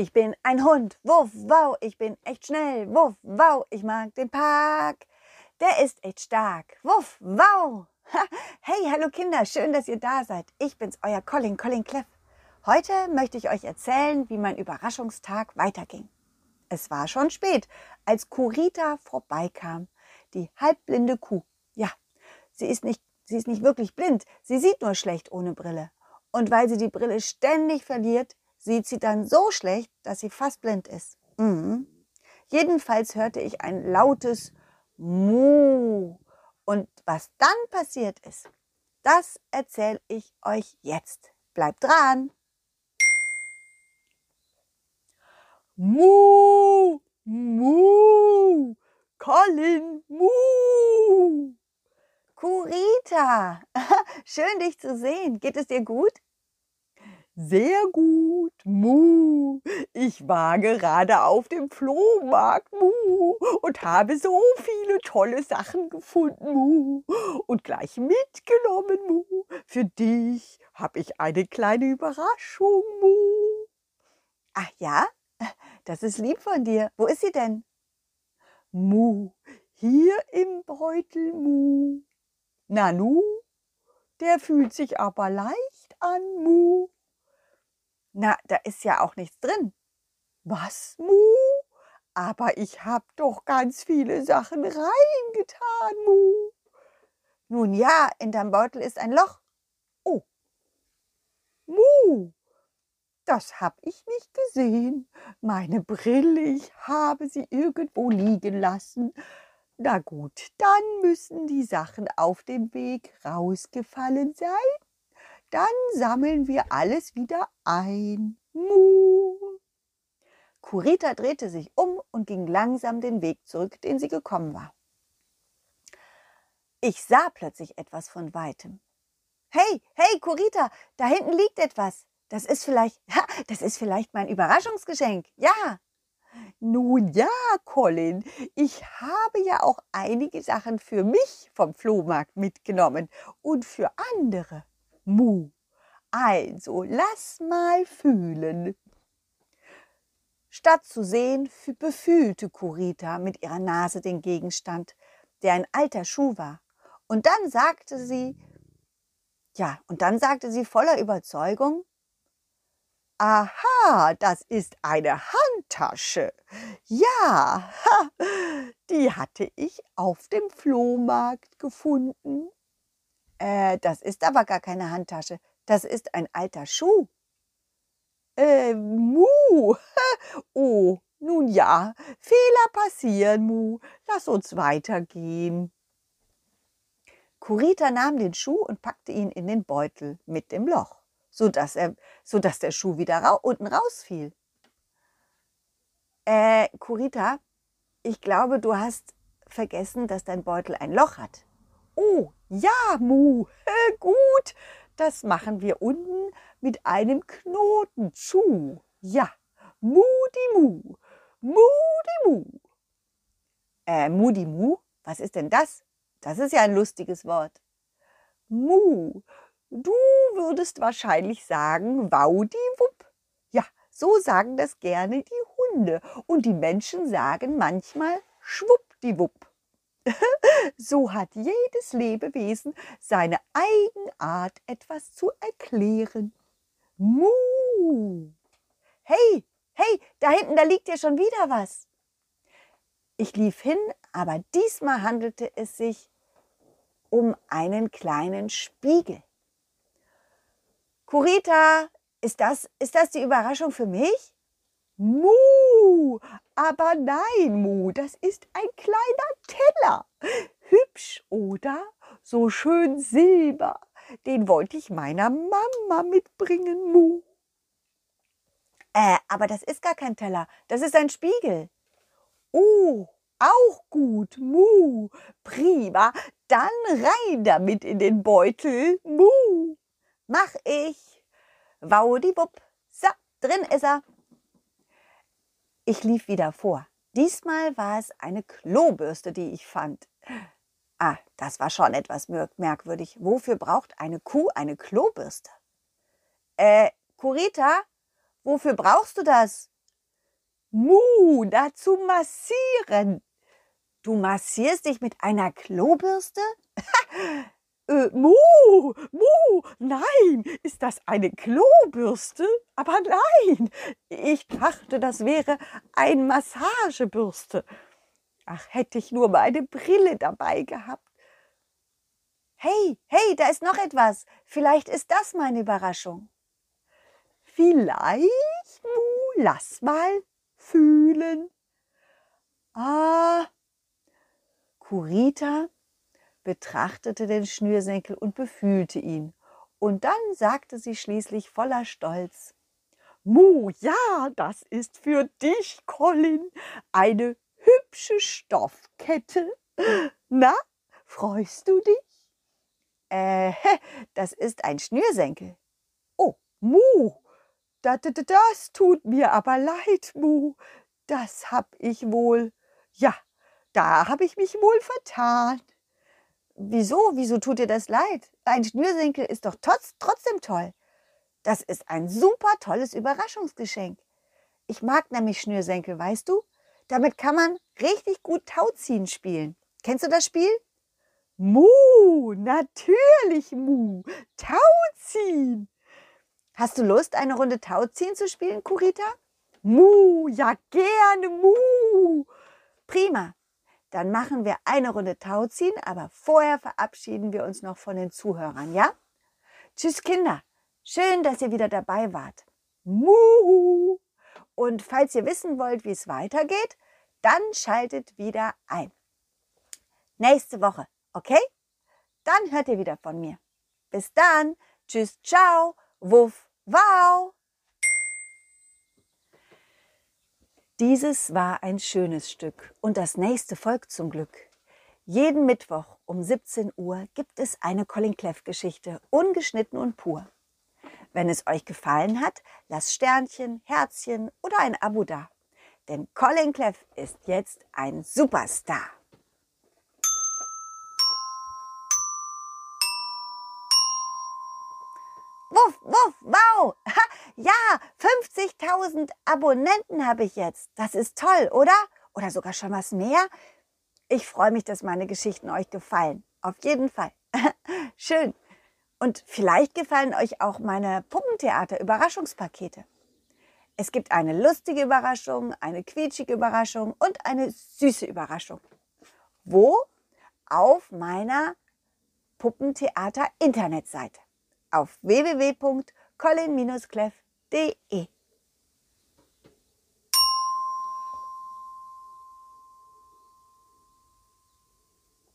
Ich bin ein Hund, wuff, wow, ich bin echt schnell, wuff, wow, ich mag den Park. Der ist echt stark, wuff, wow. Hey, hallo Kinder, schön, dass ihr da seid. Ich bin's, euer Colin, Colin Cleff. Heute möchte ich euch erzählen, wie mein Überraschungstag weiterging. Es war schon spät, als Kurita vorbeikam, die halbblinde Kuh. Ja, sie ist nicht, sie ist nicht wirklich blind, sie sieht nur schlecht ohne Brille. Und weil sie die Brille ständig verliert, sieht sie dann so schlecht, dass sie fast blind ist. Mhm. Jedenfalls hörte ich ein lautes Mu. Und was dann passiert ist, das erzähle ich euch jetzt. Bleibt dran! Mu, Mu, Colin, Mu. Kurita, schön dich zu sehen. Geht es dir gut? Sehr gut, Mu. Ich war gerade auf dem Flohmarkt, Mu, und habe so viele tolle Sachen gefunden, Mu, und gleich mitgenommen, Mu. Für dich habe ich eine kleine Überraschung, Mu. Ach ja? Das ist lieb von dir. Wo ist sie denn? Mu, hier im Beutel, Mu. Nanu, der fühlt sich aber leicht an, Mu. Na, da ist ja auch nichts drin. Was, Mu? Aber ich hab doch ganz viele Sachen reingetan, Mu. Nun ja, in deinem Beutel ist ein Loch. Oh. Mu, das hab ich nicht gesehen. Meine Brille, ich habe sie irgendwo liegen lassen. Na gut, dann müssen die Sachen auf dem Weg rausgefallen sein. Dann sammeln wir alles wieder ein. Mu. Kurita drehte sich um und ging langsam den Weg zurück, den sie gekommen war. Ich sah plötzlich etwas von weitem. Hey, hey, Kurita, da hinten liegt etwas. Das ist vielleicht, das ist vielleicht mein Überraschungsgeschenk. Ja. Nun ja, Colin, ich habe ja auch einige Sachen für mich vom Flohmarkt mitgenommen und für andere. Mu. Also, lass mal fühlen. Statt zu sehen, befühlte Kurita mit ihrer Nase den Gegenstand, der ein alter Schuh war. Und dann sagte sie, ja, und dann sagte sie voller Überzeugung, Aha, das ist eine Handtasche. Ja, ha, die hatte ich auf dem Flohmarkt gefunden. Äh, das ist aber gar keine Handtasche. Das ist ein alter Schuh. Äh, Mu. Oh, nun ja, Fehler passieren, Mu. Lass uns weitergehen. Kurita nahm den Schuh und packte ihn in den Beutel mit dem Loch, sodass, er, sodass der Schuh wieder ra unten rausfiel. Äh, Kurita, ich glaube, du hast vergessen, dass dein Beutel ein Loch hat. Oh, ja, Mu, gut. Das machen wir unten mit einem Knoten zu. Ja, Mudi Mu, Mudi Mu. Äh, Mudi Mu? Was ist denn das? Das ist ja ein lustiges Wort. Mu, du würdest wahrscheinlich sagen Waudiwupp. Ja, so sagen das gerne die Hunde und die Menschen sagen manchmal Schwuppdiwupp. so hat jedes Lebewesen seine Eigenart, etwas zu erklären. Mu! Hey, hey, da hinten, da liegt ja schon wieder was. Ich lief hin, aber diesmal handelte es sich um einen kleinen Spiegel. Kurita, ist das, ist das die Überraschung für mich? Mu, aber nein, Mu, das ist ein kleiner Teller. Hübsch, oder? So schön silber. Den wollte ich meiner Mama mitbringen, Mu. Äh, aber das ist gar kein Teller, das ist ein Spiegel. Oh, auch gut, Mu. Prima, dann rein damit in den Beutel, Mu. Mach ich. Waudiwupp. So, drin ist er. Ich lief wieder vor. Diesmal war es eine Klobürste, die ich fand. Ah, das war schon etwas merkwürdig. Wofür braucht eine Kuh eine Klobürste? Äh, Kurita, wofür brauchst du das? Mu, dazu massieren. Du massierst dich mit einer Klobürste? äh, Mu, Mu, nein, ist das eine Klobürste? Aber nein, ich dachte, das wäre ein Massagebürste. Ach, hätte ich nur meine Brille dabei gehabt. Hey, hey, da ist noch etwas. Vielleicht ist das meine Überraschung. Vielleicht, Mu, lass mal fühlen. Ah, Kurita betrachtete den Schnürsenkel und befühlte ihn. Und dann sagte sie schließlich voller Stolz, Mu, ja, das ist für dich, Colin, eine hübsche Stoffkette. Na, freust du dich? Äh, das ist ein Schnürsenkel. Oh, Mu, das, das tut mir aber leid, Mu. Das hab ich wohl. Ja, da hab ich mich wohl vertan. Wieso? Wieso tut dir das leid? Ein Schnürsenkel ist doch trotz, trotzdem toll. Das ist ein super tolles Überraschungsgeschenk. Ich mag nämlich Schnürsenkel, weißt du? Damit kann man richtig gut Tauziehen spielen. Kennst du das Spiel? Mu, natürlich, Mu. Tauziehen. Hast du Lust, eine Runde Tauziehen zu spielen, Kurita? Mu, ja gerne, Mu. Prima. Dann machen wir eine Runde Tauziehen, aber vorher verabschieden wir uns noch von den Zuhörern, ja? Tschüss, Kinder. Schön, dass ihr wieder dabei wart. Mu. Und falls ihr wissen wollt, wie es weitergeht, dann schaltet wieder ein. Nächste Woche, okay? Dann hört ihr wieder von mir. Bis dann. Tschüss, ciao. Wuff, wow. Dieses war ein schönes Stück und das nächste folgt zum Glück. Jeden Mittwoch um 17 Uhr gibt es eine Colin Cleff Geschichte, ungeschnitten und pur. Wenn es euch gefallen hat, lasst Sternchen, Herzchen oder ein Abo da. Denn Colin Cleff ist jetzt ein Superstar. Wuff, wow. Ja, 50.000 Abonnenten habe ich jetzt. Das ist toll, oder? Oder sogar schon was mehr? Ich freue mich, dass meine Geschichten euch gefallen. Auf jeden Fall. Schön. Und vielleicht gefallen euch auch meine Puppentheater-Überraschungspakete. Es gibt eine lustige Überraschung, eine quietschige Überraschung und eine süße Überraschung. Wo? Auf meiner Puppentheater-Internetseite auf www.colin-cleff.de.